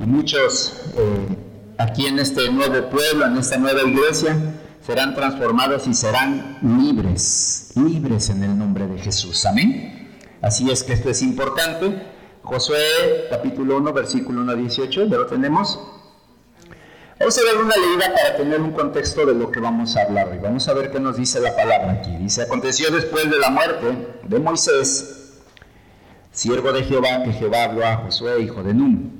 y muchos eh, aquí en este nuevo pueblo, en esta nueva iglesia, serán transformados y serán libres, libres en el nombre de Jesús. Amén. Así es que esto es importante. Josué capítulo 1, versículo 1 a 18, ya lo tenemos. Vamos a ver una leída para tener un contexto de lo que vamos a hablar hoy. Vamos a ver qué nos dice la palabra aquí. Dice, aconteció después de la muerte de Moisés, siervo de Jehová, que Jehová habló a Josué, hijo de Nun,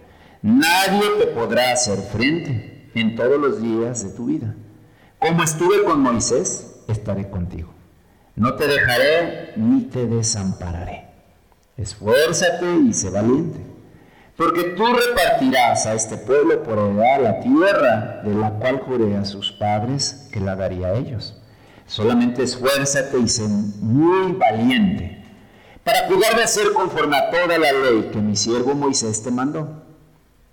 Nadie te podrá hacer frente en todos los días de tu vida. Como estuve con Moisés, estaré contigo. No te dejaré ni te desampararé. Esfuérzate y sé valiente porque tú repartirás a este pueblo por heredad la tierra de la cual juré a sus padres que la daría a ellos. Solamente esfuérzate y sé muy valiente para cuidar de hacer conforme a toda la ley que mi siervo Moisés te mandó.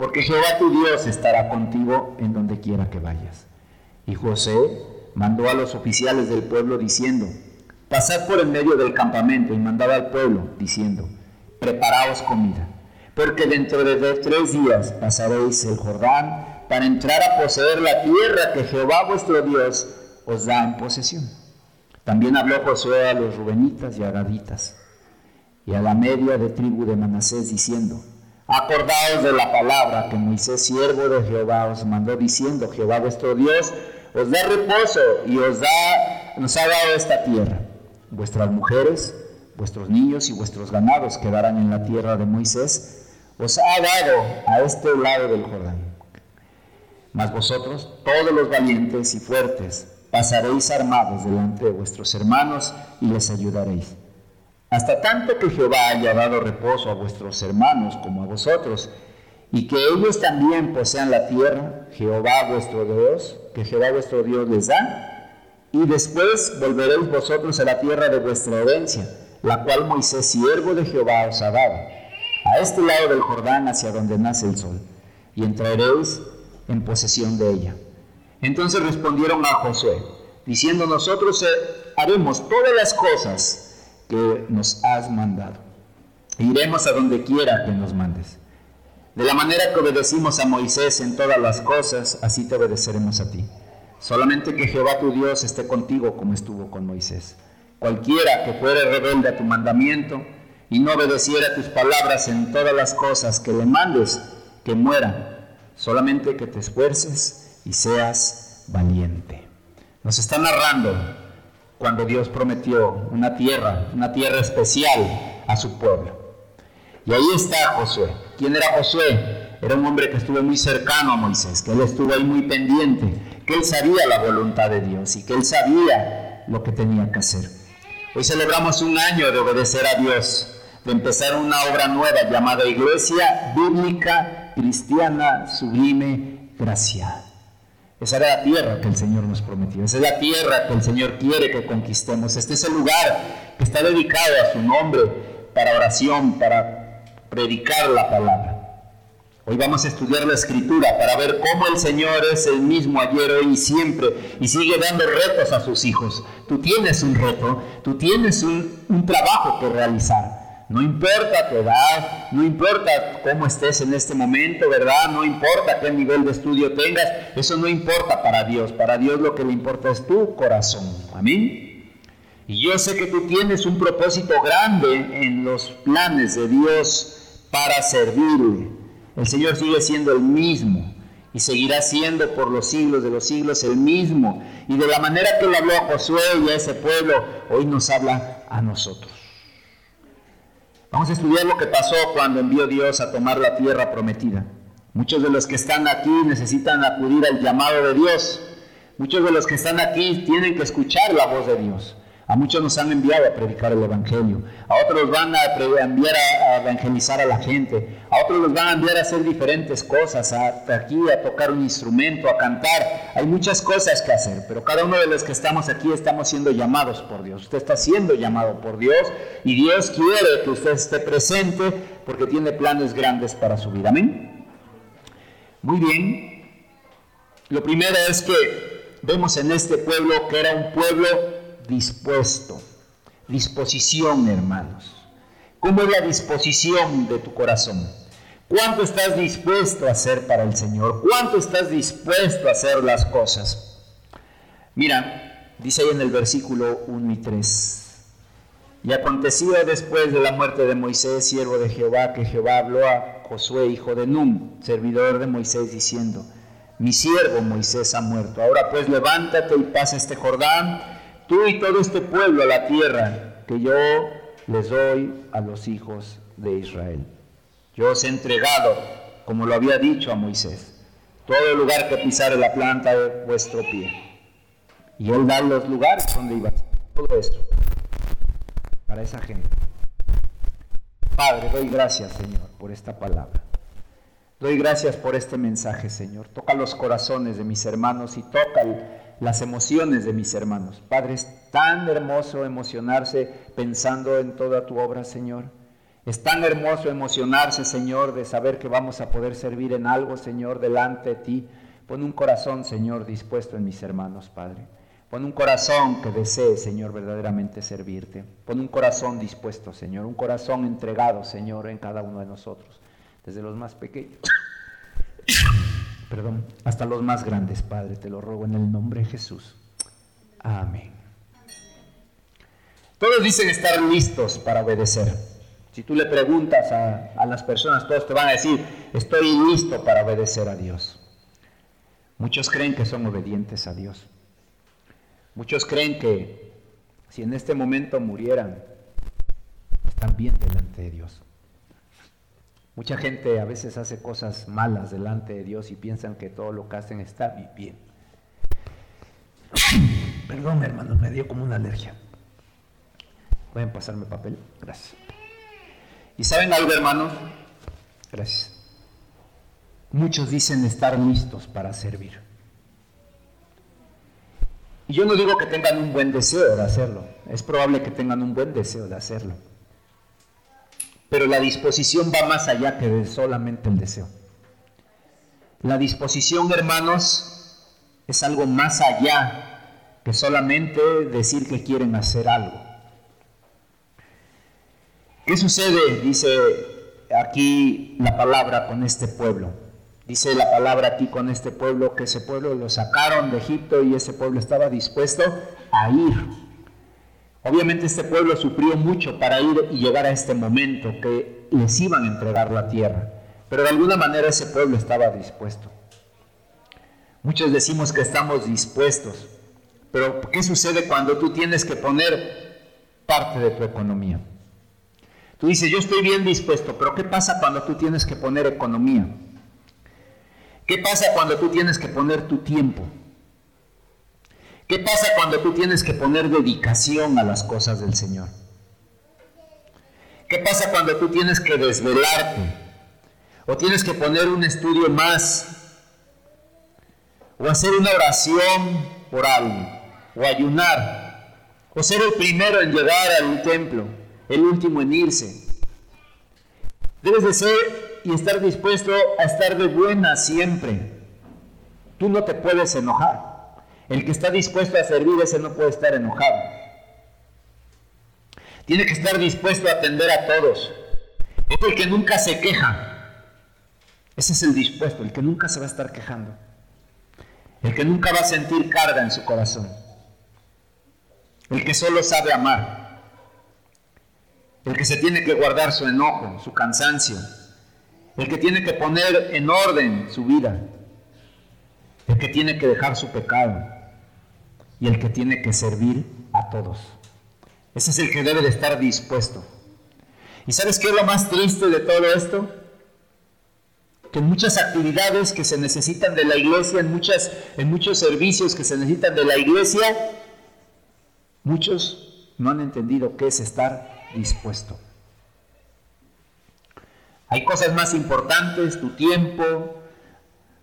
porque Jehová tu Dios estará contigo en donde quiera que vayas. Y José mandó a los oficiales del pueblo diciendo, pasad por el medio del campamento y mandaba al pueblo diciendo, preparaos comida porque dentro de tres días pasaréis el Jordán para entrar a poseer la tierra que Jehová vuestro Dios os da en posesión. También habló Josué a los rubenitas y agaditas y a la media de tribu de Manasés diciendo, acordaos de la palabra que Moisés, siervo de Jehová, os mandó diciendo, Jehová vuestro Dios os da reposo y os, nos ha dado esta tierra. Vuestras mujeres, vuestros niños y vuestros ganados quedarán en la tierra de Moisés os ha dado a este lado del Jordán. Mas vosotros, todos los valientes y fuertes, pasaréis armados delante de vuestros hermanos y les ayudaréis. Hasta tanto que Jehová haya dado reposo a vuestros hermanos como a vosotros, y que ellos también posean la tierra, Jehová vuestro Dios, que Jehová vuestro Dios les da, y después volveréis vosotros a la tierra de vuestra herencia, la cual Moisés, siervo de Jehová, os ha dado a este lado del Jordán hacia donde nace el sol, y entraréis en posesión de ella. Entonces respondieron a Josué, diciendo, nosotros haremos todas las cosas que nos has mandado. Iremos a donde quiera que nos mandes. De la manera que obedecimos a Moisés en todas las cosas, así te obedeceremos a ti. Solamente que Jehová tu Dios esté contigo como estuvo con Moisés. Cualquiera que fuere rebelde a tu mandamiento, y no obedeciera tus palabras en todas las cosas que le mandes, que muera. Solamente que te esfuerces y seas valiente. Nos está narrando cuando Dios prometió una tierra, una tierra especial a su pueblo. Y ahí está Josué. ¿Quién era Josué? Era un hombre que estuvo muy cercano a Moisés, que él estuvo ahí muy pendiente, que él sabía la voluntad de Dios y que él sabía lo que tenía que hacer. Hoy celebramos un año de obedecer a Dios, de empezar una obra nueva llamada Iglesia Bíblica Cristiana Sublime Gracia. Esa era la tierra que el Señor nos prometió. Esa es la tierra que el Señor quiere que conquistemos. Este es el lugar que está dedicado a su nombre para oración, para predicar la palabra. Hoy vamos a estudiar la escritura para ver cómo el Señor es el mismo ayer, hoy y siempre y sigue dando retos a sus hijos. Tú tienes un reto, tú tienes un, un trabajo que realizar. No importa tu edad, no importa cómo estés en este momento, ¿verdad? No importa qué nivel de estudio tengas, eso no importa para Dios. Para Dios lo que le importa es tu corazón. Amén. Y yo sé que tú tienes un propósito grande en los planes de Dios para servirle. El Señor sigue siendo el mismo y seguirá siendo por los siglos de los siglos el mismo. Y de la manera que le habló a Josué y a ese pueblo, hoy nos habla a nosotros. Vamos a estudiar lo que pasó cuando envió Dios a tomar la tierra prometida. Muchos de los que están aquí necesitan acudir al llamado de Dios. Muchos de los que están aquí tienen que escuchar la voz de Dios. A muchos nos han enviado a predicar el Evangelio, a otros los van a enviar a, evangelizar a la gente, a otros los van a enviar a hacer diferentes cosas, a, aquí a tocar un instrumento, a cantar. Hay muchas cosas que hacer, pero cada uno de los que estamos aquí estamos siendo llamados por Dios. Usted está siendo llamado por Dios y Dios quiere que usted esté presente porque tiene planes grandes para su vida. Amén. Muy bien. Lo primero es que vemos en este pueblo que era un pueblo dispuesto. Disposición, hermanos. ¿Cómo es la disposición de tu corazón? ¿Cuánto estás dispuesto a hacer para el Señor? ¿Cuánto estás dispuesto a hacer las cosas? Mira, dice ahí en el versículo 1 y 3. Y aconteció después de la muerte de Moisés, siervo de Jehová, que Jehová habló a Josué, hijo de Num, servidor de Moisés, diciendo, mi siervo Moisés ha muerto. Ahora pues levántate y pasa este Jordán tú y todo este pueblo a la tierra que yo les doy a los hijos de Israel. Yo os he entregado, como lo había dicho a Moisés, todo el lugar que pisare la planta de vuestro pie. Y él da los lugares donde iba todo esto para esa gente. Padre, doy gracias, Señor, por esta palabra. Doy gracias por este mensaje, Señor. Toca los corazones de mis hermanos y toca el las emociones de mis hermanos. Padre, es tan hermoso emocionarse pensando en toda tu obra, Señor. Es tan hermoso emocionarse, Señor, de saber que vamos a poder servir en algo, Señor, delante de ti. Pon un corazón, Señor, dispuesto en mis hermanos, Padre. Pon un corazón que desee, Señor, verdaderamente servirte. Pon un corazón dispuesto, Señor. Un corazón entregado, Señor, en cada uno de nosotros. Desde los más pequeños perdón, hasta los más grandes, Padre, te lo robo en el nombre de Jesús. Amén. Todos dicen estar listos para obedecer. Si tú le preguntas a, a, las personas, todos te van a decir, estoy listo para obedecer a Dios. Muchos creen que son obedientes a Dios. Muchos creen que si en este momento murieran, están bien delante de Dios. Mucha gente a veces hace cosas malas delante de Dios y piensan que todo lo que hacen está bien. Perdón, hermano, me dio como una alergia. ¿Pueden pasarme papel? Gracias. ¿Y saben algo, hermanos? Gracias. Muchos dicen estar listos para servir. Y yo no digo que tengan un buen deseo de hacerlo. Es probable que tengan un buen deseo de hacerlo. Pero la disposición va más allá que solamente el deseo. La disposición, hermanos, es algo más allá que solamente decir que quieren hacer algo. ¿Qué sucede? Dice aquí la palabra con este pueblo. Dice la palabra aquí con este pueblo que ese pueblo lo sacaron de Egipto y ese pueblo estaba dispuesto a ir Obviamente este pueblo sufrió mucho para ir y llegar a este momento que les iban a entregar la tierra, pero de alguna manera ese pueblo estaba dispuesto. Muchos decimos que estamos dispuestos, pero ¿qué sucede cuando tú tienes que poner parte de tu economía? Tú dices, yo estoy bien dispuesto, pero ¿qué pasa cuando tú tienes que poner economía? ¿Qué pasa cuando tú tienes que poner tu tiempo? ¿Qué pasa cuando tú tienes que poner dedicación a las cosas del Señor? ¿Qué pasa cuando tú tienes que desvelarte? ¿O tienes que poner un estudio más? ¿O hacer una oración por algo? ¿O ayunar? ¿O ser el primero en llegar al templo? ¿El último en irse? Debes de ser y estar dispuesto a estar de buena siempre. Tú no te puedes enojar. El que está dispuesto a servir, ese no puede estar enojado. Tiene que estar dispuesto a atender a todos. Es el que nunca se queja. Ese es el dispuesto, el que nunca se va a estar quejando. El que nunca va a sentir carga en su corazón. El que solo sabe amar. El que se tiene que guardar su enojo, su cansancio. El que tiene que poner en orden su vida. el que tiene que dejar su pecado y el que tiene que servir a todos. Ese es el que debe de estar dispuesto. ¿Y sabes qué es lo más triste de todo esto? Que en muchas actividades que se necesitan de la iglesia, en, muchas, en muchos servicios que se necesitan de la iglesia, muchos no han entendido qué es estar dispuesto. Hay cosas más importantes, tu tiempo,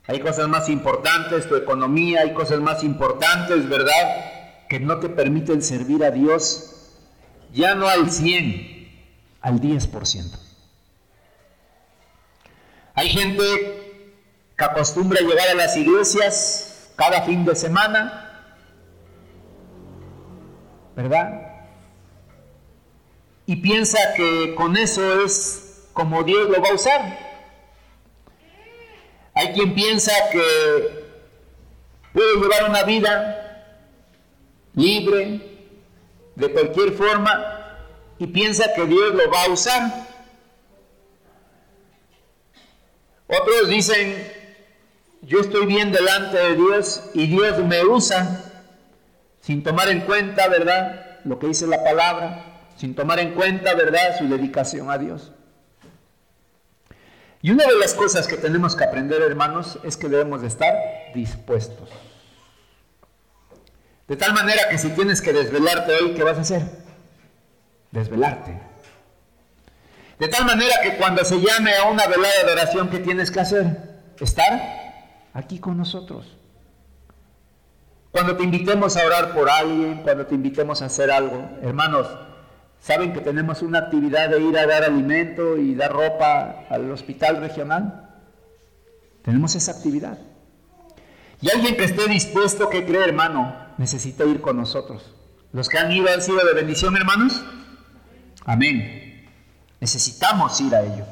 hay cosas más importantes, tu economía, hay cosas más importantes, ¿verdad? Que no te permiten servir a Dios ya no al 100, al 10%. Hay gente que acostumbra llegar a las iglesias cada fin de semana, ¿verdad? Y piensa que con eso es como Dios lo va a usar. Hay quien piensa que puede llevar una vida libre, de cualquier forma, y piensa que Dios lo va a usar. Otros dicen, yo estoy bien delante de Dios y Dios me usa sin tomar en cuenta, ¿verdad? Lo que dice la palabra, sin tomar en cuenta, ¿verdad? Su dedicación a Dios. Y una de las cosas que tenemos que aprender, hermanos, es que debemos de estar dispuestos. De tal manera que si tienes que desvelarte hoy, ¿qué vas a hacer? Desvelarte. De tal manera que cuando se llame a una velada de oración, ¿qué tienes que hacer? Estar aquí con nosotros. Cuando te invitemos a orar por alguien, cuando te invitemos a hacer algo, hermanos, ¿Saben que tenemos una actividad de ir a dar alimento y dar ropa al hospital regional? Tenemos esa actividad. Y alguien que esté dispuesto, que cree, hermano, necesita ir con nosotros. Los que han ido han sido de bendición, hermanos. Amén. Necesitamos ir a ello.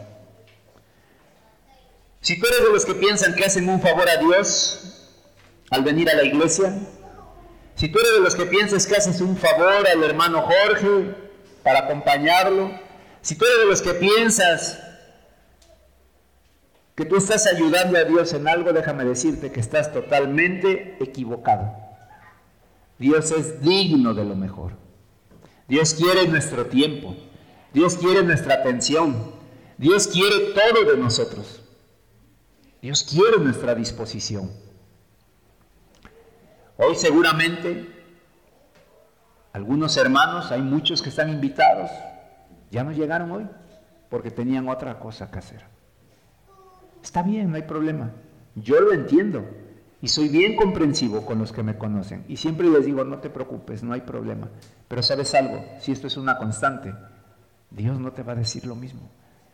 Si tú eres de los que piensan que hacen un favor a Dios al venir a la iglesia, si tú eres de los que piensas que haces un favor al hermano Jorge, para acompañarlo. Si tú eres de los que piensas que tú estás ayudando a Dios en algo, déjame decirte que estás totalmente equivocado. Dios es digno de lo mejor. Dios quiere nuestro tiempo. Dios quiere nuestra atención. Dios quiere todo de nosotros. Dios quiere nuestra disposición. Hoy seguramente algunos hermanos, hay muchos que están invitados, ya no llegaron hoy porque tenían otra cosa que hacer. Está bien, no hay problema. Yo lo entiendo y soy bien comprensivo con los que me conocen. Y siempre les digo, no te preocupes, no hay problema. Pero sabes algo, si esto es una constante, Dios no te va a decir lo mismo.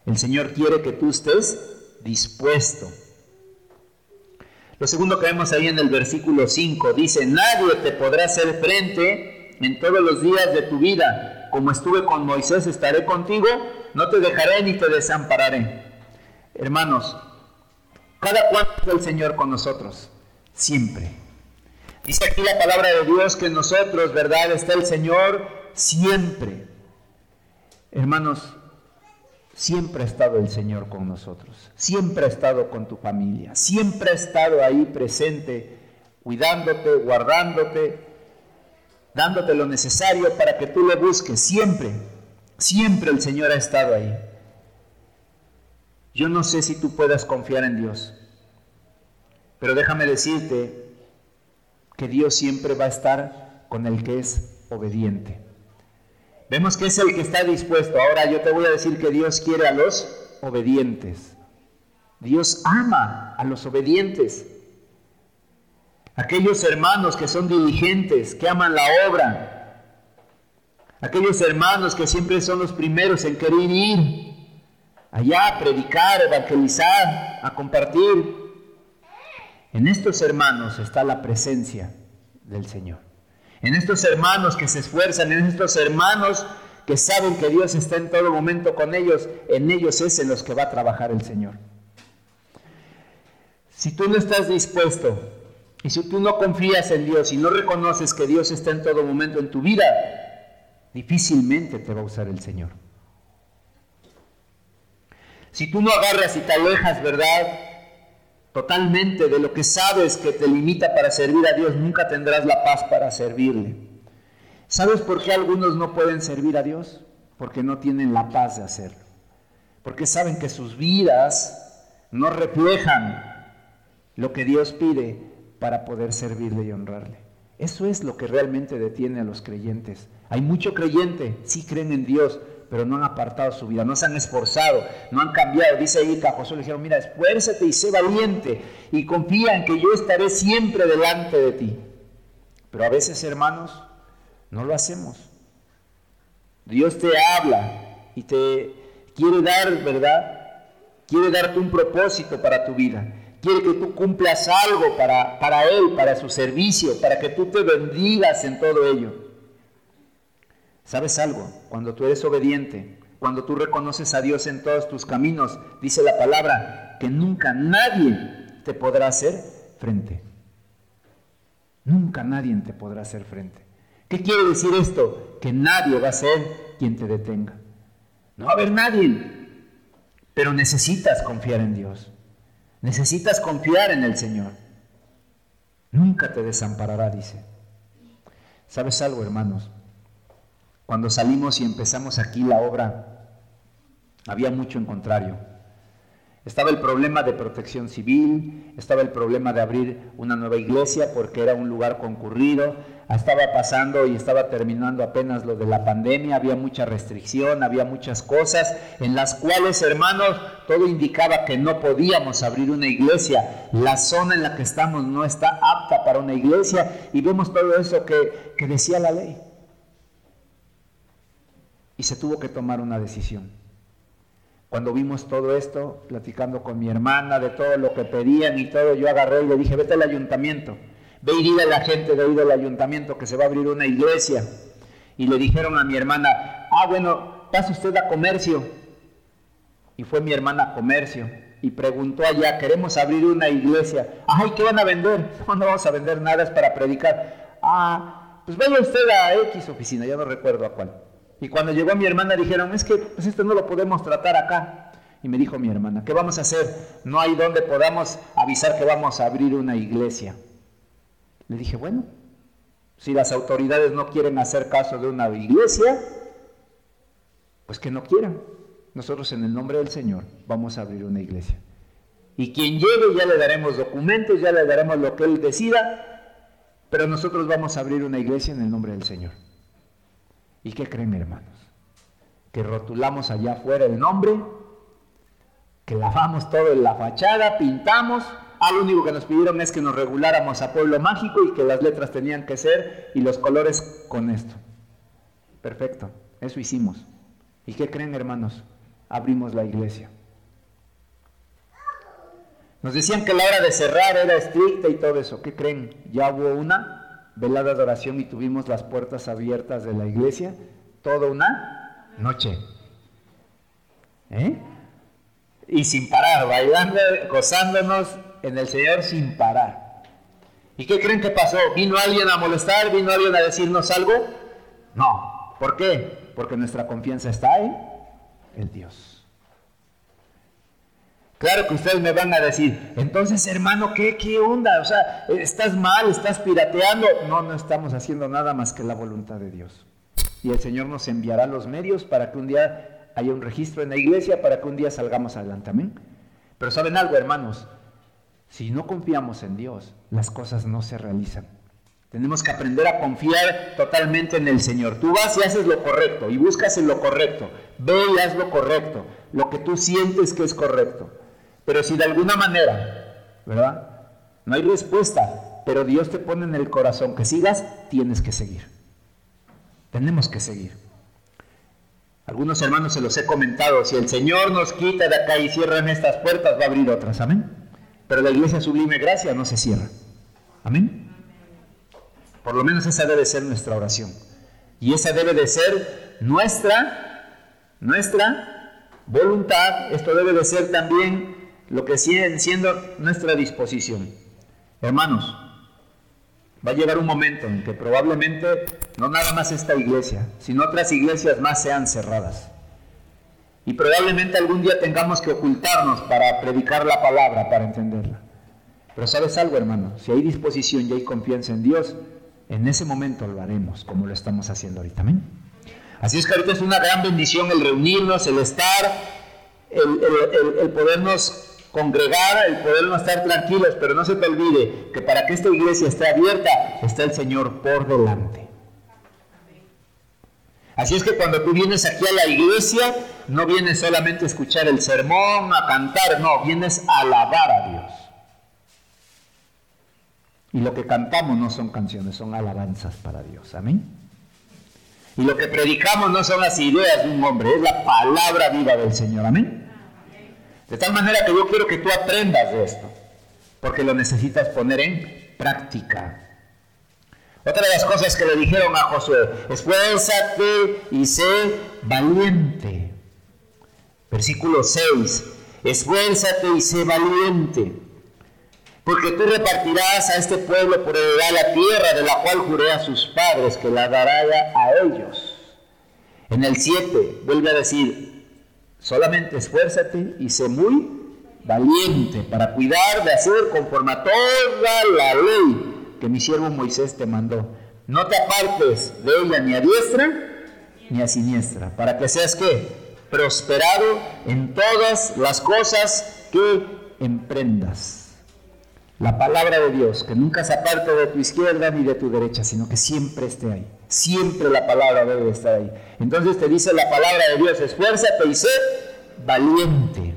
El Señor quiere que tú estés dispuesto. Lo segundo que vemos ahí en el versículo 5 dice, nadie te podrá hacer frente en todos los días de tu vida. Como estuve con Moisés, estaré contigo, no te dejaré ni te desampararé. Hermanos, cada cuánto está el Señor con nosotros, siempre. Dice aquí la palabra de Dios que nosotros, ¿verdad? Está el Señor siempre. Hermanos, siempre ha estado el Señor con nosotros, siempre ha estado con tu familia, siempre ha estado ahí presente, cuidándote, guardándote, dándote lo necesario para que tú le busques. Siempre, siempre el Señor ha estado ahí. Yo no sé si tú puedas confiar en Dios, pero déjame decirte que Dios siempre va a estar con el que es obediente. Vemos que es el que está dispuesto. Ahora yo te voy a decir que Dios quiere a los obedientes. Dios ama a los obedientes. Aquellos hermanos que son diligentes, que aman la obra. Aquellos hermanos que siempre son los primeros en querer ir allá a predicar, evangelizar, a compartir. En estos hermanos está la presencia del Señor. En estos hermanos que se esfuerzan, en estos hermanos que saben que Dios está en todo momento con ellos, en ellos es en los que va a trabajar el Señor. Si tú no estás dispuesto y si tú no confías en Dios y no reconoces que Dios está en todo momento en tu vida, difícilmente te va a usar el Señor. Si tú no agarras y te alejas, ¿verdad? totalmente de lo que sabes que te limita para servir a Dios, nunca tendrás la paz para servirle. ¿Sabes por qué algunos no pueden servir a Dios? Porque no tienen la paz de hacerlo. Porque saben que sus vidas no reflejan lo que Dios pide para poder servirle y honrarle. Eso es lo que realmente detiene a los creyentes. Hay mucho creyente, sí creen en Dios, pero no han apartado su vida, no se han esforzado, no han cambiado. Dice ahí que a Josué le dijeron, mira, esfuérzate y sé valiente y confía en que yo estaré siempre delante de ti. Pero a veces, hermanos, no lo hacemos. Dios te habla y te quiere dar, ¿verdad? Quiere darte un propósito para tu vida. Quiere que tú cumplas algo para, para Él, para su servicio, para que tú te bendigas en todo ello. ¿Sabes algo? Cuando tú eres obediente, cuando tú reconoces a Dios en todos tus caminos, dice la palabra que nunca nadie te podrá hacer frente. Nunca nadie te podrá hacer frente. ¿Qué quiere decir esto? Que nadie va a ser quien te detenga. No va a haber nadie. Pero necesitas confiar en Dios. Necesitas confiar en el Señor. Nunca te desamparará, dice. ¿Sabes algo, hermanos? Cuando salimos y empezamos aquí la obra, había mucho en contrario. Estaba el problema de protección civil, estaba el problema de abrir una nueva iglesia porque era un lugar concurrido, estaba pasando y estaba terminando apenas lo de la pandemia, había mucha restricción, había muchas cosas en las cuales, hermanos, todo indicaba que no podíamos abrir una iglesia. La zona en la que estamos no está apta para una iglesia y vemos todo eso que, que decía la ley y se tuvo que tomar una decisión. Cuando vimos todo esto, platicando con mi hermana de todo lo que pedían y todo, yo agarré y le dije, vete al ayuntamiento, ve y dile a la gente de ahí del ayuntamiento que se va a abrir una iglesia. Y le dijeron a mi hermana, ah, bueno, pase usted a comercio. Y fue mi hermana a comercio y preguntó allá, queremos abrir una iglesia. Ay, ¿qué van a vender? No, no vamos a vender nada, es para predicar. Ah, pues vaya usted a X oficina, ya no recuerdo a cuál. Y cuando llegó mi hermana dijeron, es que pues esto no lo podemos tratar acá. Y me dijo mi hermana, ¿qué vamos a hacer? No hay donde podamos avisar que vamos a abrir una iglesia. Le dije, bueno, si las autoridades no quieren hacer caso de una iglesia, pues que no quieran. Nosotros en el nombre del Señor vamos a abrir una iglesia. Y quien llegue ya le daremos documentos, ya le daremos lo que Él decida, pero nosotros vamos a abrir una iglesia en el nombre del Señor. ¿Y qué creen, hermanos? Que rotulamos allá afuera el nombre, que lavamos todo en la fachada, pintamos. Ah, lo único que nos pidieron es que nos reguláramos a pueblo mágico y que las letras tenían que ser y los colores con esto. Perfecto, eso hicimos. ¿Y qué creen, hermanos? Abrimos la iglesia. Nos decían que la hora de cerrar era estricta y todo eso. ¿Qué creen? Ya hubo una velada de oración y tuvimos las puertas abiertas de la iglesia toda una noche. ¿Eh? Y sin parar, bailando, gozándonos en el Señor sin parar. ¿Y qué creen que pasó? ¿Vino alguien a molestar? ¿Vino alguien a decirnos algo? No. ¿Por qué? Porque nuestra confianza está en el Dios. Claro que ustedes me van a decir, entonces hermano, ¿qué, ¿qué onda? O sea, estás mal, estás pirateando. No, no estamos haciendo nada más que la voluntad de Dios. Y el Señor nos enviará los medios para que un día haya un registro en la iglesia, para que un día salgamos adelante. Amén. Pero saben algo, hermanos, si no confiamos en Dios, las cosas no se realizan. Tenemos que aprender a confiar totalmente en el Señor. Tú vas y haces lo correcto y buscas en lo correcto. Ve y haz lo correcto, lo que tú sientes que es correcto. Pero si de alguna manera, ¿verdad? No hay respuesta, pero Dios te pone en el corazón que sigas, tienes que seguir. Tenemos que seguir. Algunos hermanos se los he comentado, si el Señor nos quita de acá y cierran estas puertas, va a abrir otras, amén. Pero la iglesia sublime gracia no se cierra. Amén. Por lo menos esa debe ser nuestra oración. Y esa debe de ser nuestra, nuestra voluntad. Esto debe de ser también lo que sigue siendo nuestra disposición. Hermanos, va a llegar un momento en que probablemente no nada más esta iglesia, sino otras iglesias más sean cerradas. Y probablemente algún día tengamos que ocultarnos para predicar la palabra, para entenderla. Pero sabes algo, hermano, si hay disposición y hay confianza en Dios, en ese momento lo haremos como lo estamos haciendo ahorita. Amén. Así es que ahorita es una gran bendición el reunirnos, el estar, el, podernos congregar, el podernos estar tranquilos, pero no se te olvide que para que esta iglesia esté abierta está el Señor por delante. Así es que cuando tú vienes aquí a la iglesia, no vienes solamente a escuchar el sermón, a cantar, no, vienes a alabar a Dios. Y lo que cantamos no son canciones, son alabanzas para Dios. Amén. Y lo que predicamos no son las ideas de un hombre, es la palabra viva del Señor. Amén. De tal manera que yo quiero que tú aprendas de esto, porque lo necesitas poner en práctica. Otra de las cosas que le dijeron a Josué, esfuérzate y sé valiente. Versículo 6, esfuérzate y sé valiente porque tú repartirás a este pueblo por heredad la tierra de la cual juré a sus padres que la dará a ellos. En el 7 vuelve a decir, solamente esfuérzate y sé muy valiente para cuidar de hacer conforme a toda la ley que mi siervo Moisés te mandó. No te apartes de ella ni a diestra ni a siniestra, para que seas que prosperado en todas las cosas que emprendas la palabra de Dios, que nunca se aparte de tu izquierda ni de tu derecha, sino que siempre esté ahí. Siempre la palabra debe estar ahí. Entonces te dice la palabra de Dios, esfuérzate y sé valiente.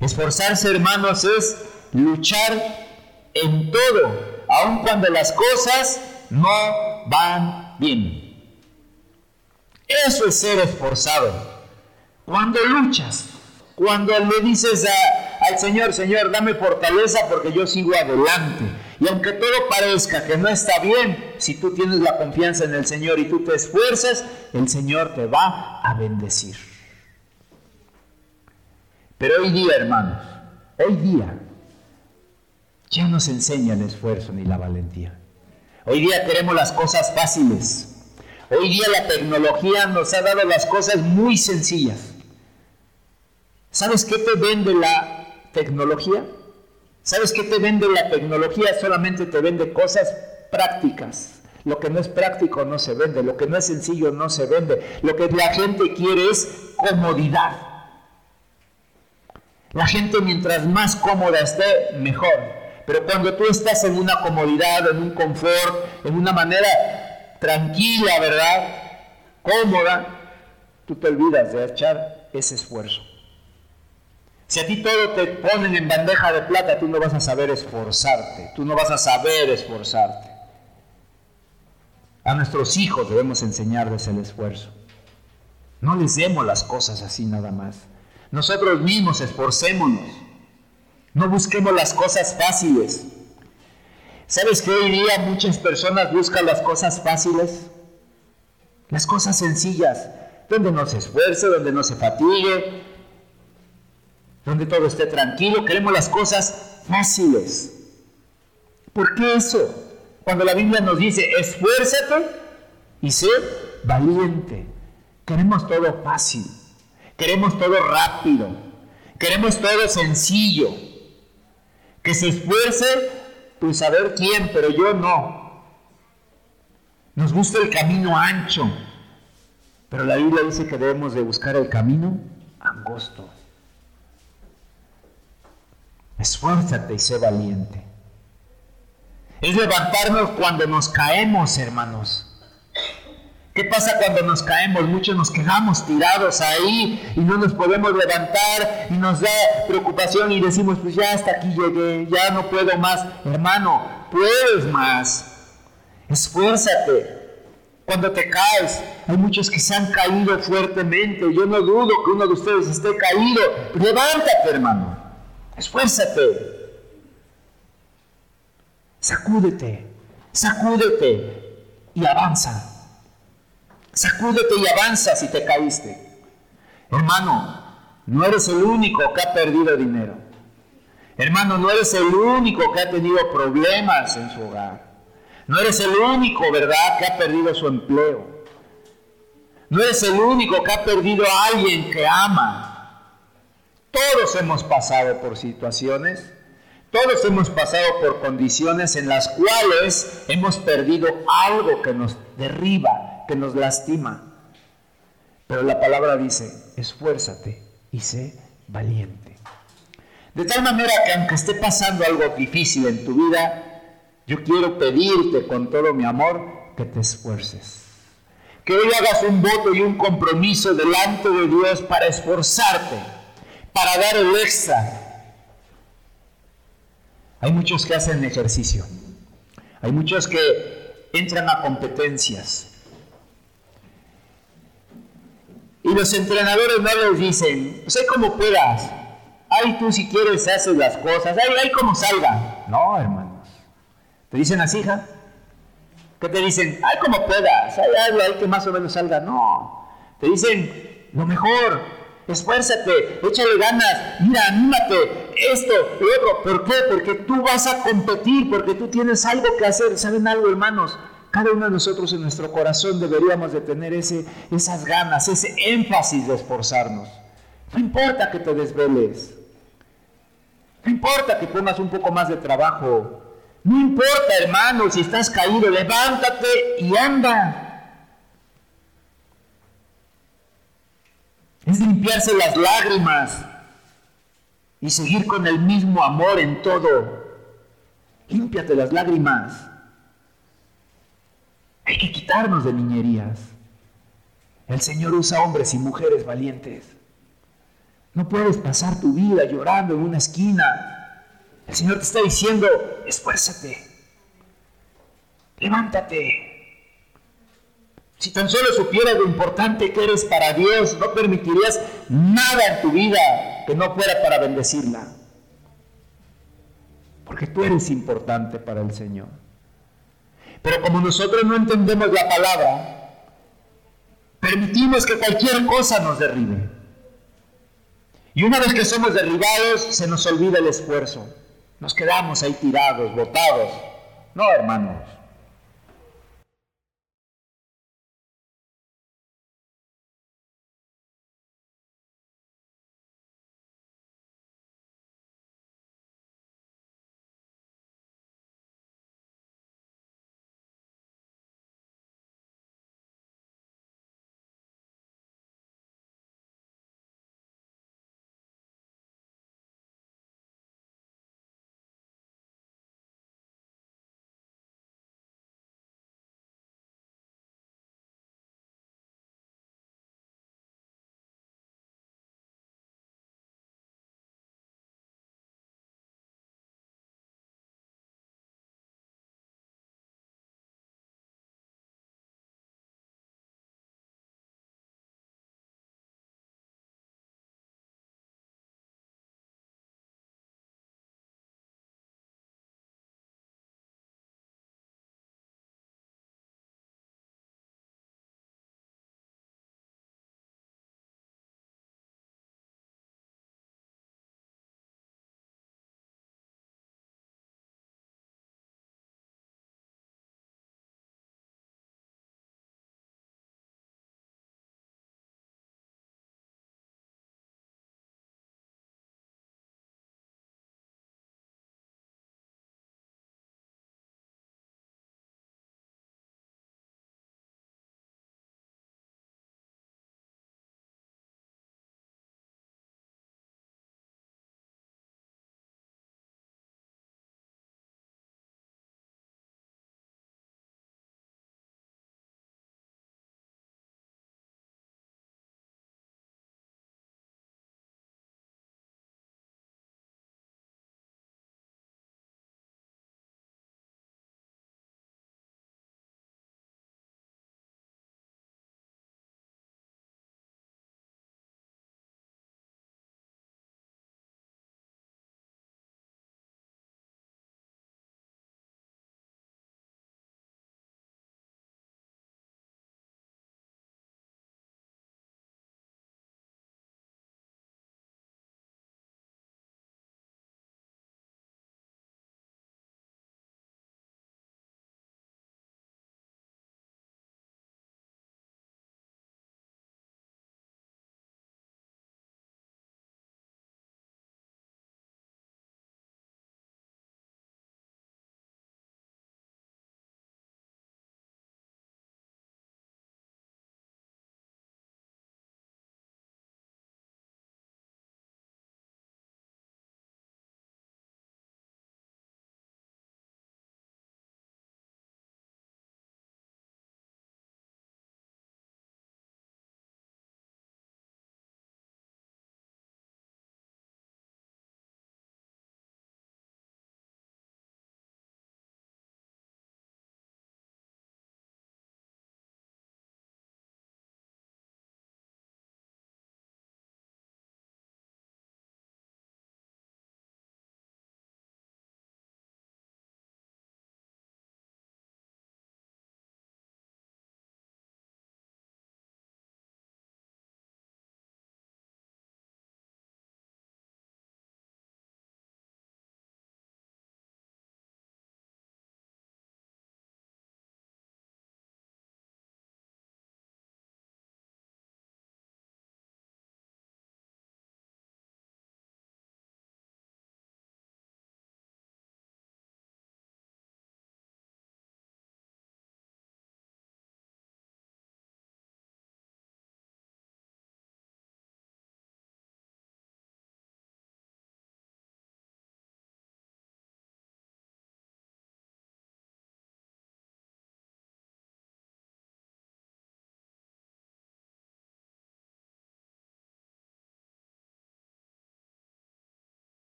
Esforzarse, hermanos, es luchar en todo, aun cuando las cosas no van bien. Eso es ser esforzado. Cuando luchas, cuando le dices al Señor, Señor, dame fortaleza porque yo sigo adelante. Y aunque todo parezca que no está bien, si tú tienes la confianza en el Señor y tú te esfuerzas, el Señor te va a bendecir. Pero hoy día, hermanos, hoy día ya no se enseña el esfuerzo ni la valentía. Hoy día queremos las cosas fáciles. Hoy día la tecnología nos ha dado las cosas muy sencillas. ¿Sabes qué te vende la tecnología. ¿Sabes qué te vende la tecnología? Solamente te vende cosas prácticas. Lo que no es práctico no se vende, lo que no es sencillo no se vende. Lo que la gente quiere es comodidad. La gente mientras más cómoda esté, mejor. Pero cuando tú estás en una comodidad, en un confort, en una manera tranquila, ¿verdad? Cómoda, tú te olvidas de echar ese esfuerzo. Si a ti todo te ponen en bandeja de plata, tú no vas a saber esforzarte, tú no vas a saber esforzarte. A nuestros hijos debemos enseñarles el esfuerzo. No les demos las cosas así nada más. Nosotros mismos esforcémonos. No busquemos las cosas fáciles. ¿Sabes que hoy día muchas personas buscan las cosas fáciles? Las cosas sencillas, donde no se esfuerce, donde no se fatigue, donde todo esté tranquilo, queremos las cosas fáciles. ¿Por qué eso? Cuando la Biblia nos dice, esfuérzate y sé valiente. Queremos todo fácil, queremos todo rápido, queremos todo sencillo. Que se esfuerce, pues saber quién, pero yo no. Nos gusta el camino ancho, pero la Biblia dice que debemos de buscar el camino angosto. Esfuérzate y sé valiente. Es levantarnos cuando nos caemos, hermanos. ¿Qué pasa cuando nos caemos? Muchos nos quedamos tirados ahí y no nos podemos levantar y nos da preocupación y decimos, pues ya hasta aquí llegué, ya no puedo más. Hermano, puedes más. Esfuérzate. Cuando te caes, hay muchos que se han caído fuertemente. Yo no dudo que uno de ustedes esté caído. Levántate, hermano. Esfuérzate. Sacúdete. Sacúdete y avanza. Sacúdete y avanza si te caíste. Hermano, no eres el único que ha perdido dinero. Hermano, no eres el único que ha tenido problemas en su hogar. No eres el único, ¿verdad?, que ha perdido su empleo. No eres el único que ha perdido a alguien que ama. Todos hemos pasado por situaciones, Todos hemos pasado por condiciones en las cuales hemos perdido algo que nos derriba, que nos lastima. Pero la palabra dice, esfuérzate y sé valiente. De tal manera que aunque esté pasando algo difícil en tu vida, yo quiero pedirte con todo mi amor que te esfuerces. Que hoy hagas un voto y un compromiso delante de Dios para esforzarte, para dar el extra. Hay muchos que hacen ejercicio. Hay muchos que entran a competencias. Y los entrenadores no les dicen, sé cómo puedas. Ay, tú si quieres haces las cosas. Ay, ay, como salga. No, hermanos. ¿Te dicen así, hija? ¿Qué te dicen? Ay, como puedas. Ay, ay, ay, que más o menos salga. No. Te dicen, lo mejor. Esfuérzate, échale ganas, mira, anímate, esto, otro. ¿Por qué? Porque tú vas a competir, porque tú tienes algo que hacer. ¿Saben algo, hermanos? Cada uno de nosotros en nuestro corazón deberíamos de tener ese, esas ganas, ese énfasis de esforzarnos. No importa que te desveles. No importa que pongas un poco más de trabajo. No importa, hermano, si estás caído, levántate y anda. Es limpiarse las lágrimas y seguir con el mismo amor en todo. Límpiate las lágrimas. Hay que quitarnos de niñerías. El Señor usa hombres y mujeres valientes. No puedes pasar tu vida llorando en una esquina. El Señor te está diciendo, esfuérzate, levántate. Si tan solo supieras lo importante que eres para Dios, no permitirías nada en tu vida que no fuera para bendecirla. Porque tú eres importante para el Señor. Pero como nosotros no entendemos la palabra, permitimos que cualquier cosa nos derribe. Y una vez que somos derribados, se nos olvida el esfuerzo. Nos quedamos ahí tirados, botados. No, hermanos.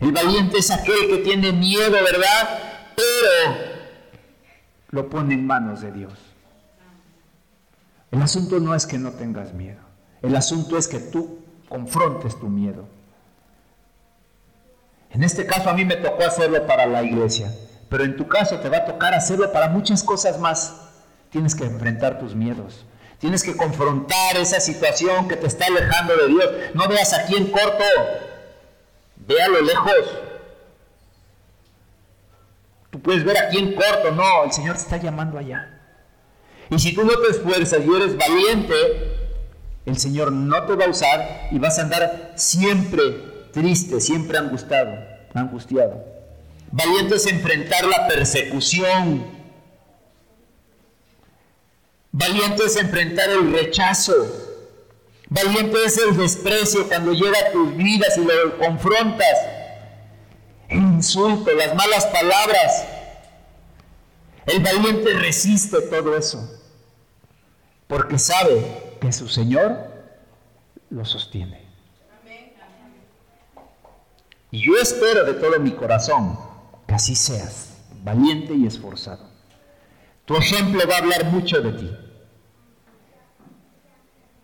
El valiente es aquel que tiene miedo, ¿verdad? Pero lo pone en manos de Dios. El asunto no es que no tengas miedo. El asunto es que tú confrontes tu miedo. En este caso a mí me tocó hacerlo para la iglesia, pero en tu caso te va a tocar hacerlo para muchas cosas más. Tienes que enfrentar tus miedos. Tienes que confrontar esa situación que te está alejando de Dios. No veas aquí en corto, ve a lo lejos. Tú puedes ver aquí en corto, no, el Señor te está llamando allá. Y si tú no te esfuerzas y eres valiente, el Señor no te va a usar y vas a andar siempre triste, siempre angustiado, angustiado. Valiente es enfrentar la persecución. Valiente es enfrentar el rechazo. Valiente es el desprecio cuando llega a tus vidas y lo confrontas. El insulto, las malas palabras. El valiente resiste todo eso porque sabe que su Señor lo sostiene. Y yo espero de todo mi corazón que así seas, valiente y esforzado. Tu ejemplo va a hablar mucho de ti,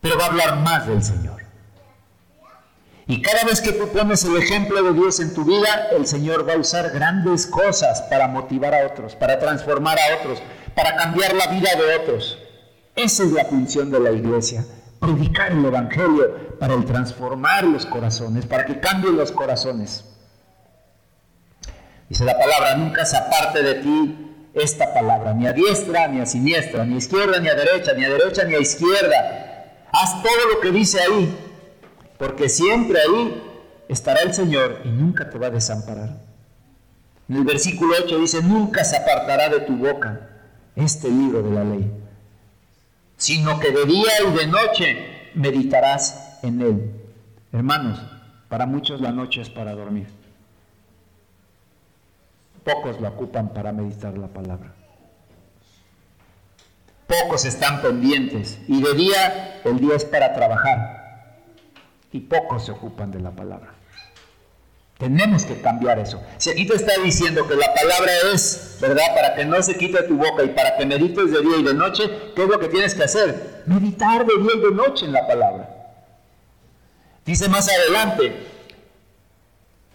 pero va a hablar más del Señor. Y cada vez que tú pones el ejemplo de Dios en tu vida, el Señor va a usar grandes cosas para motivar a otros, para transformar a otros, para cambiar la vida de otros. Esa es la función de la iglesia, predicar el Evangelio para el transformar los corazones, para que cambien los corazones. Dice la palabra, nunca se aparte de ti esta palabra, ni a diestra ni a siniestra, ni a izquierda ni a derecha, ni a derecha ni a izquierda. Haz todo lo que dice ahí, porque siempre ahí estará el Señor y nunca te va a desamparar. En el versículo 8 dice, nunca se apartará de tu boca este libro de la ley sino que de día y de noche meditarás en él. Hermanos, para muchos la noche es para dormir. Pocos la ocupan para meditar la palabra. Pocos están pendientes y de día el día es para trabajar y pocos se ocupan de la palabra. Tenemos que cambiar eso. Si aquí te está diciendo que la palabra es, ¿verdad? Para que no se quite tu boca y para que medites de día y de noche, ¿qué es lo que tienes que hacer? Meditar de día y de noche en la palabra. Dice más adelante,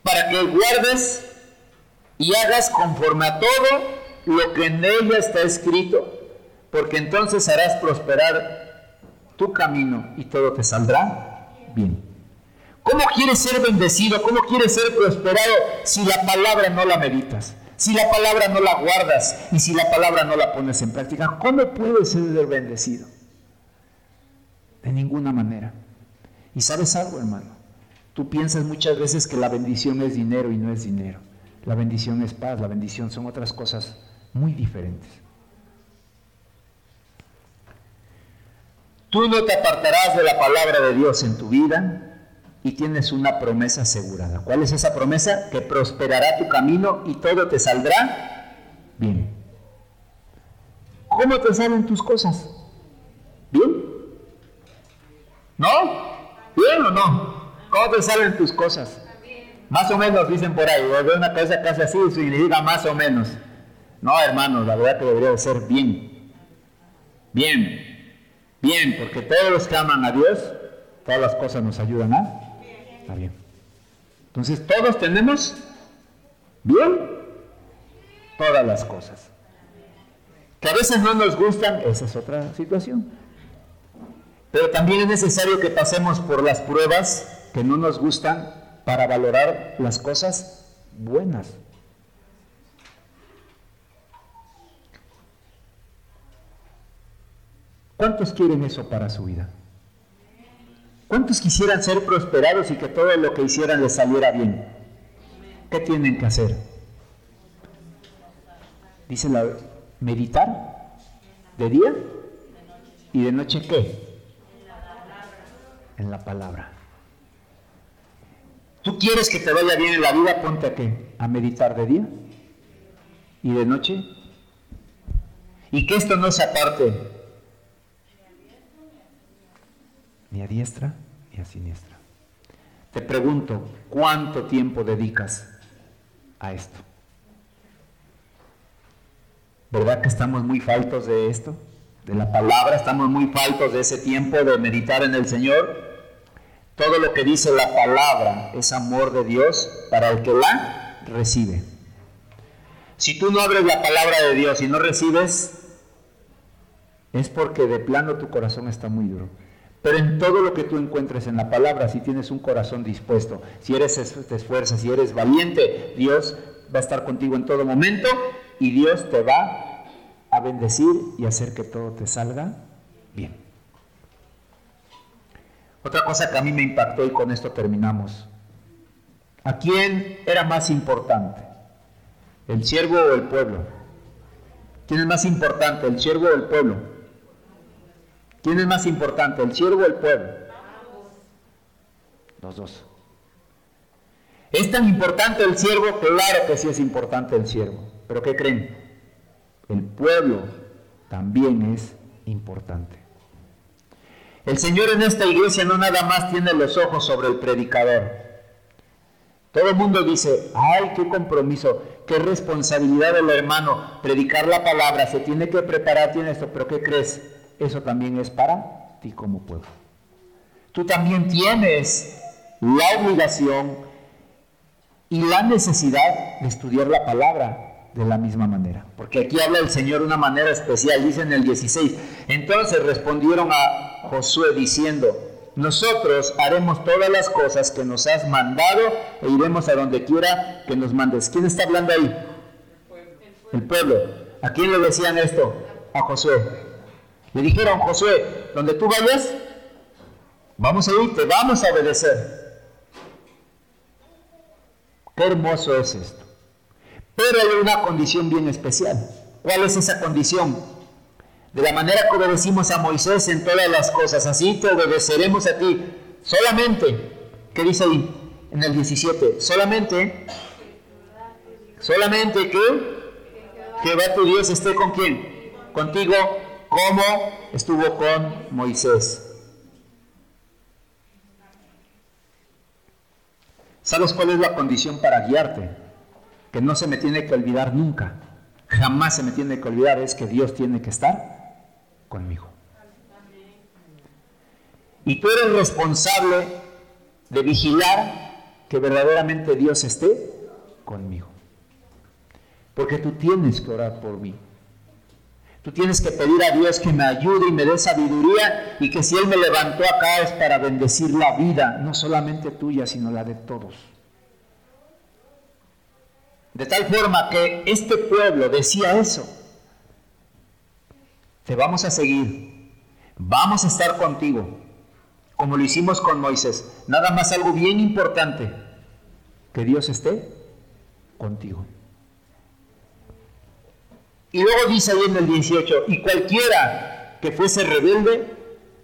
para que guardes y hagas conforme a todo lo que en ella está escrito, porque entonces harás prosperar tu camino y todo te saldrá bien. ¿Cómo quieres ser bendecido? ¿Cómo quieres ser prosperado si la palabra no la meditas? Si la palabra no la guardas y si la palabra no la pones en práctica, ¿cómo puedes ser bendecido? De ninguna manera. Y sabes algo, hermano. Tú piensas muchas veces que la bendición es dinero y no es dinero. La bendición es paz, la bendición son otras cosas muy diferentes. Tú no te apartarás de la palabra de Dios en tu vida, y tienes una promesa asegurada. ¿Cuál es esa promesa? Que prosperará tu camino y todo te saldrá bien. ¿Cómo te salen tus cosas? ¿Bien? ¿No? ¿Bien o no? ¿Cómo te salen tus cosas? Más o menos, dicen por ahí. Veo una cosa casi así y significa más o menos. No, hermanos, la verdad que debería de ser bien. Bien. Bien, porque todos los que aman a Dios, todas las cosas nos ayudan a Está bien. Entonces todos tenemos bien todas las cosas. Que a veces no nos gustan, esa es otra situación. Pero también es necesario que pasemos por las pruebas que no nos gustan para valorar las cosas buenas. ¿Cuántos quieren eso para su vida? ¿Cuántos quisieran ser prosperados y que todo lo que hicieran les saliera bien? ¿Qué tienen que hacer? Dice la meditar de día y de noche qué? En la palabra. ¿Tú quieres que te vaya bien en la vida? Ponte a qué? A meditar de día y de noche. Y que esto no se aparte ni a diestra ni a siniestra. Te pregunto, ¿cuánto tiempo dedicas a esto? ¿Verdad que estamos muy faltos de esto? De la palabra, estamos muy faltos de ese tiempo de meditar en el Señor. Todo lo que dice la palabra es amor de Dios para el que la recibe. Si tú no abres la palabra de Dios y no recibes, es porque de plano tu corazón está muy duro. Pero en todo lo que tú encuentres en la palabra, si tienes un corazón dispuesto, si eres te esfuerzas, si eres valiente, Dios va a estar contigo en todo momento y Dios te va a bendecir y hacer que todo te salga bien. Otra cosa que a mí me impactó y con esto terminamos. ¿A quién era más importante? ¿El siervo o el pueblo? ¿Quién es más importante, el siervo o el pueblo? ¿Quién es más importante, el siervo o el pueblo? Los dos. ¿Es tan importante el siervo? Claro que sí es importante el siervo. Pero ¿qué creen? El pueblo también es importante. El Señor en esta iglesia no nada más tiene los ojos sobre el predicador. Todo el mundo dice, ay, qué compromiso, qué responsabilidad del hermano, predicar la palabra, se tiene que preparar, tiene esto, pero ¿qué crees? Eso también es para ti como pueblo. Tú también tienes la obligación y la necesidad de estudiar la palabra de la misma manera. Porque aquí habla el Señor de una manera especial, dice en el 16. Entonces respondieron a Josué diciendo, nosotros haremos todas las cosas que nos has mandado e iremos a donde quiera que nos mandes. ¿Quién está hablando ahí? El pueblo. ¿A quién le decían esto? A Josué. Le dijeron, Josué, donde tú vayas, vamos a ir, te vamos a obedecer. Qué hermoso es esto. Pero hay una condición bien especial. ¿Cuál es esa condición? De la manera que obedecimos a Moisés en todas las cosas, así te obedeceremos a ti. Solamente, ¿qué dice ahí en el 17? Solamente, solamente que Jehová tu Dios esté con quién? Contigo, como estuvo con Moisés. ¿Sabes cuál es la condición para guiarte? Que no se me tiene que olvidar nunca. Jamás se me tiene que olvidar es que Dios tiene que estar conmigo. Y tú eres responsable de vigilar que verdaderamente Dios esté conmigo. Porque tú tienes que orar por mí. Tú tienes que pedir a Dios que me ayude y me dé sabiduría y que si Él me levantó acá es para bendecir la vida, no solamente tuya, sino la de todos. De tal forma que este pueblo decía eso te vamos a seguir, vamos a estar contigo, como lo hicimos con Moisés. Nada más algo bien importante, que Dios esté contigo. Y luego dice ahí en el 18, y cualquiera que fuese rebelde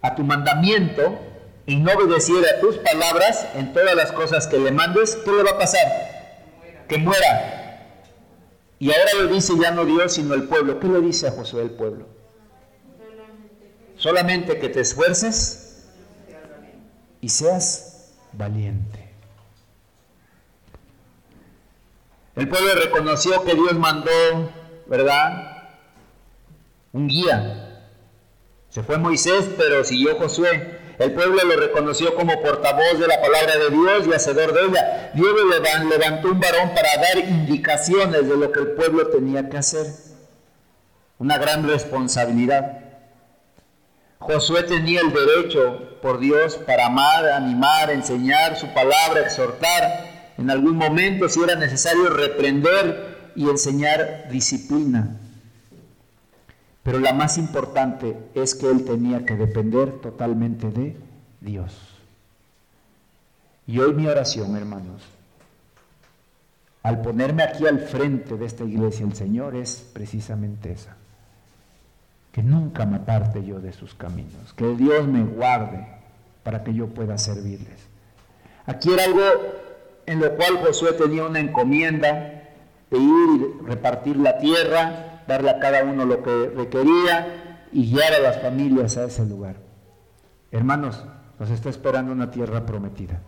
a tu mandamiento y no obedeciera a tus palabras en todas las cosas que le mandes, ¿qué le va a pasar? Que muera. Y ahora le dice ya no Dios, sino el pueblo. ¿Qué le dice a Josué el pueblo? Solamente que te esfuerces y seas valiente. El pueblo reconoció que Dios mandó, ¿verdad? Un guía. Se fue Moisés, pero siguió Josué. El pueblo lo reconoció como portavoz de la palabra de Dios y hacedor de ella. Dios levantó un varón para dar indicaciones de lo que el pueblo tenía que hacer. Una gran responsabilidad. Josué tenía el derecho por Dios para amar, animar, enseñar su palabra, exhortar, en algún momento si era necesario reprender y enseñar disciplina. Pero la más importante es que él tenía que depender totalmente de Dios. Y hoy mi oración, hermanos, al ponerme aquí al frente de esta iglesia, el Señor es precisamente esa que nunca me aparte yo de sus caminos, que Dios me guarde para que yo pueda servirles. Aquí era algo en lo cual Josué tenía una encomienda de ir y repartir la tierra, darle a cada uno lo que requería y guiar a las familias a ese lugar. Hermanos, nos está esperando una tierra prometida.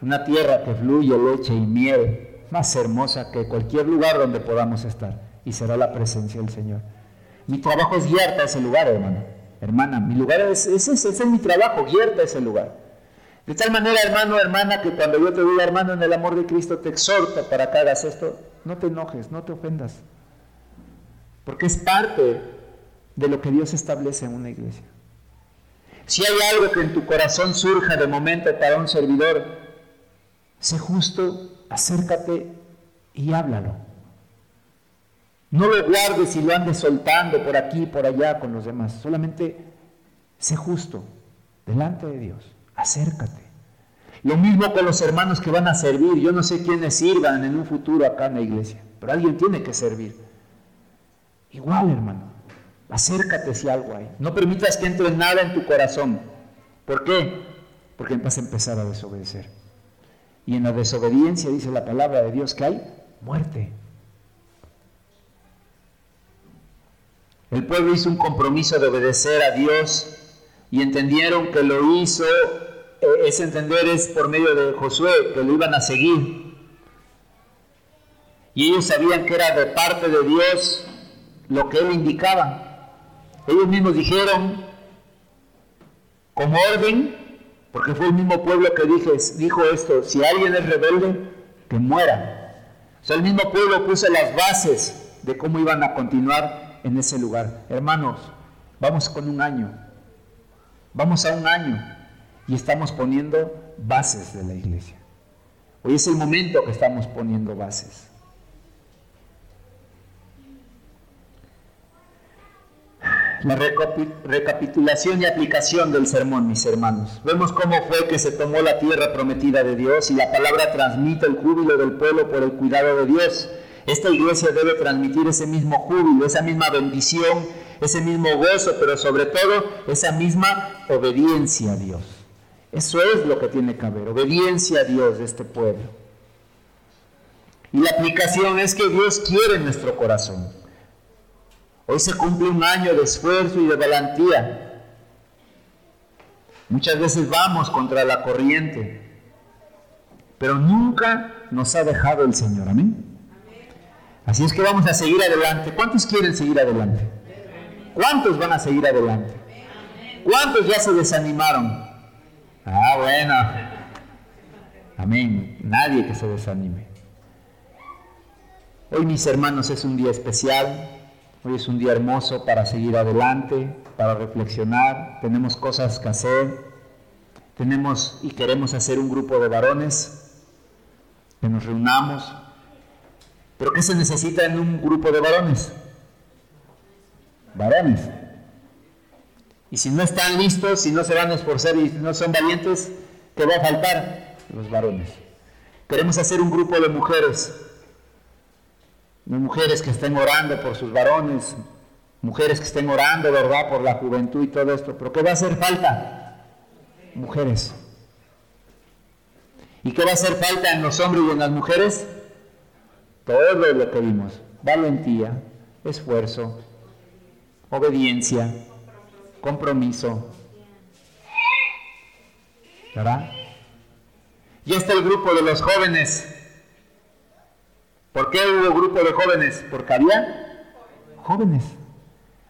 una tierra que fluye leche y miel, más hermosa que cualquier lugar donde podamos estar, y será la presencia del Señor. Mi trabajo es guiarte a ese lugar, hermano. Hermana, mi lugar es ese, ese es mi trabajo, guiarte a ese lugar. De tal manera, hermano, hermana, que cuando yo te diga, hermano, en el amor de Cristo, te exhorto para que hagas esto, no te enojes, no te ofendas. Porque es parte de lo que Dios establece en una iglesia. Si hay algo que en tu corazón surja de momento para un servidor, sé justo, acércate y háblalo. No lo guardes y lo andes soltando por aquí y por allá con los demás. Solamente sé justo delante de Dios. Acércate. Lo mismo con los hermanos que van a servir. Yo no sé quiénes sirvan en un futuro acá en la iglesia, pero alguien tiene que servir. Igual, hermano. Acércate si algo hay. No permitas que entre nada en tu corazón. ¿Por qué? Porque vas a empezar a desobedecer. Y en la desobediencia dice la palabra de Dios que hay muerte. El pueblo hizo un compromiso de obedecer a Dios y entendieron que lo hizo, ese entender es por medio de Josué, que lo iban a seguir. Y ellos sabían que era de parte de Dios lo que él indicaba. Ellos mismos dijeron, como orden, porque fue el mismo pueblo que dijo esto, si alguien es rebelde, que muera. O sea, el mismo pueblo puso las bases de cómo iban a continuar en ese lugar. Hermanos, vamos con un año, vamos a un año y estamos poniendo bases de la iglesia. Hoy es el momento que estamos poniendo bases. la recapitulación y aplicación del sermón, mis hermanos. Vemos cómo fue que se tomó la tierra prometida de Dios y la palabra transmite el júbilo del pueblo por el cuidado de Dios. Esta iglesia debe transmitir ese mismo júbilo, esa misma bendición, ese mismo gozo, pero sobre todo esa misma obediencia a Dios. Eso es lo que tiene que haber, obediencia a Dios de este pueblo. Y la aplicación es que Dios quiere nuestro corazón. Hoy se cumple un año de esfuerzo y de valentía. Muchas veces vamos contra la corriente, pero nunca nos ha dejado el Señor. Amén. Así es que vamos a seguir adelante. ¿Cuántos quieren seguir adelante? ¿Cuántos van a seguir adelante? ¿Cuántos ya se desanimaron? Ah, bueno. Amén. Nadie que se desanime. Hoy, mis hermanos, es un día especial. Hoy es un día hermoso para seguir adelante, para reflexionar. Tenemos cosas que hacer. Tenemos y queremos hacer un grupo de varones que nos reunamos. ¿Pero qué se necesita en un grupo de varones? Varones. Y si no están listos, si no se van a esforzar y no son valientes, ¿qué va a faltar? Los varones. Queremos hacer un grupo de mujeres mujeres que estén orando por sus varones, mujeres que estén orando, ¿verdad?, por la juventud y todo esto. Pero ¿qué va a hacer falta? Mujeres. ¿Y qué va a hacer falta en los hombres y en las mujeres? Todo lo que vimos. Valentía, esfuerzo, obediencia, compromiso. ¿Verdad? Y está el grupo de los jóvenes ¿Por qué hubo grupo de jóvenes? Porque había jóvenes.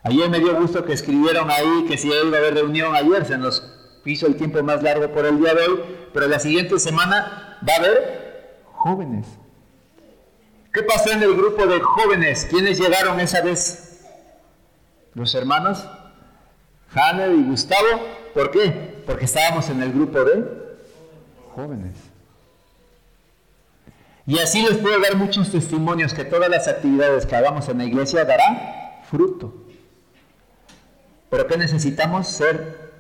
Ayer me dio gusto que escribieron ahí que si iba a haber reunión ayer, se nos hizo el tiempo más largo por el día de hoy, pero la siguiente semana va a haber jóvenes. ¿Qué pasó en el grupo de jóvenes? ¿Quiénes llegaron esa vez? Los hermanos Hanner y Gustavo. ¿Por qué? Porque estábamos en el grupo de jóvenes. Y así les puedo dar muchos testimonios que todas las actividades que hagamos en la iglesia darán fruto. Pero ¿qué necesitamos? Ser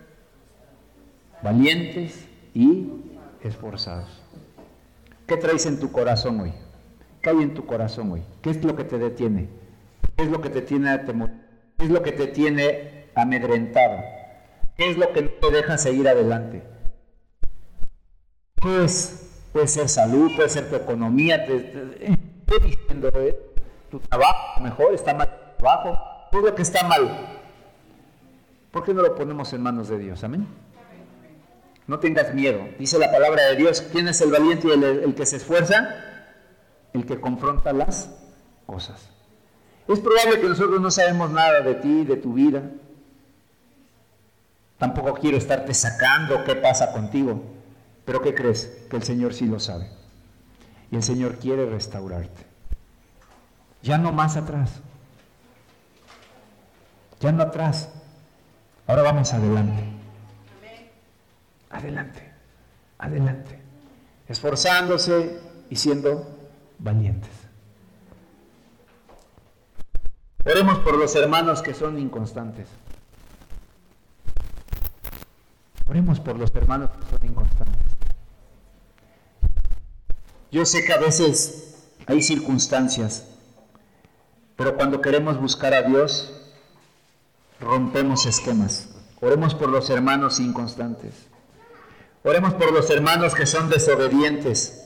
valientes y esforzados. ¿Qué traes en tu corazón hoy? ¿Qué hay en tu corazón hoy? ¿Qué es lo que te detiene? ¿Qué es lo que te tiene temor? ¿Qué es lo que te tiene amedrentado? ¿Qué es lo que no te deja seguir adelante? ¿Qué es puede ser salud, puede ser tu economía, te, diciendo, ¿eh? tu trabajo mejor, está mal tu trabajo, todo lo que está mal. ¿Por qué no lo ponemos en manos de Dios? Amén. No tengas miedo. Dice la palabra de Dios, ¿quién es el valiente y el, que se esfuerza? El que confronta las cosas. Es probable que nosotros no sabemos nada de ti, de tu vida. Tampoco quiero estarte sacando qué pasa contigo. Pero ¿qué crees? Que el Señor sí lo sabe. Y el Señor quiere restaurarte. Ya no más atrás. Ya no atrás. Ahora vamos adelante. Adelante. Adelante. Esforzándose y siendo valientes. Oremos por los hermanos que son inconstantes. Oremos por los hermanos que son inconstantes. Yo sé que a veces hay circunstancias, pero cuando queremos buscar a Dios, rompemos esquemas. Oremos por los hermanos inconstantes. Oremos por los hermanos que son desobedientes.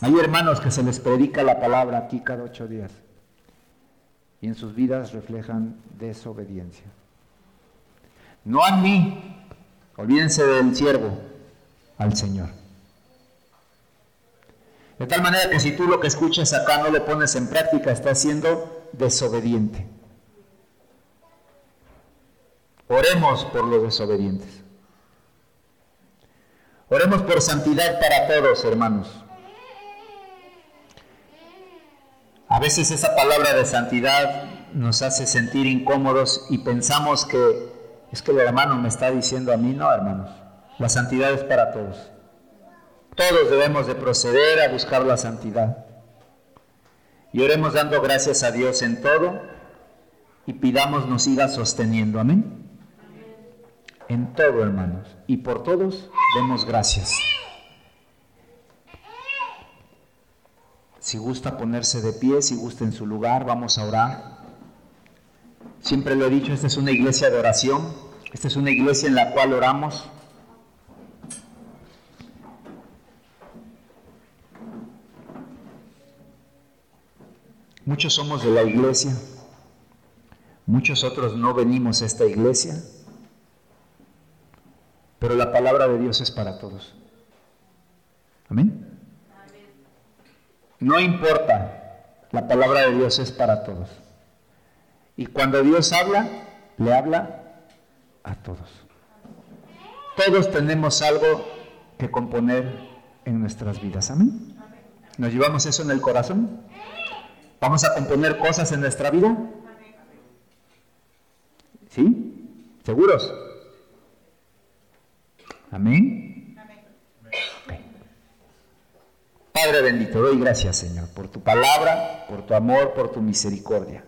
Hay hermanos que se les predica la palabra aquí cada ocho días y en sus vidas reflejan desobediencia. No a mí, Olvídense del siervo al Señor. De tal manera que si tú lo que escuchas acá no lo pones en práctica, estás siendo desobediente. Oremos por los desobedientes. Oremos por santidad para todos, hermanos. A veces esa palabra de santidad nos hace sentir incómodos y pensamos que es que el hermano me está diciendo a mí, no, hermanos, la santidad es para todos. Todos debemos de proceder a buscar la santidad. Y oremos dando gracias a Dios en todo y pidamos nos siga sosteniendo. Amén. En todo, hermanos. Y por todos demos gracias. Si gusta ponerse de pie, si gusta en su lugar, vamos a orar. Siempre lo he dicho, esta es una iglesia de oración, esta es una iglesia en la cual oramos. Muchos somos de la iglesia, muchos otros no venimos a esta iglesia, pero la palabra de Dios es para todos. Amén. No importa, la palabra de Dios es para todos. Y cuando Dios habla, le habla a todos. Todos tenemos algo que componer en nuestras vidas. Amén. ¿Nos llevamos eso en el corazón? ¿Vamos a componer cosas en nuestra vida? ¿Sí? ¿Seguros? Amén. Padre bendito, doy gracias Señor por tu palabra, por tu amor, por tu misericordia.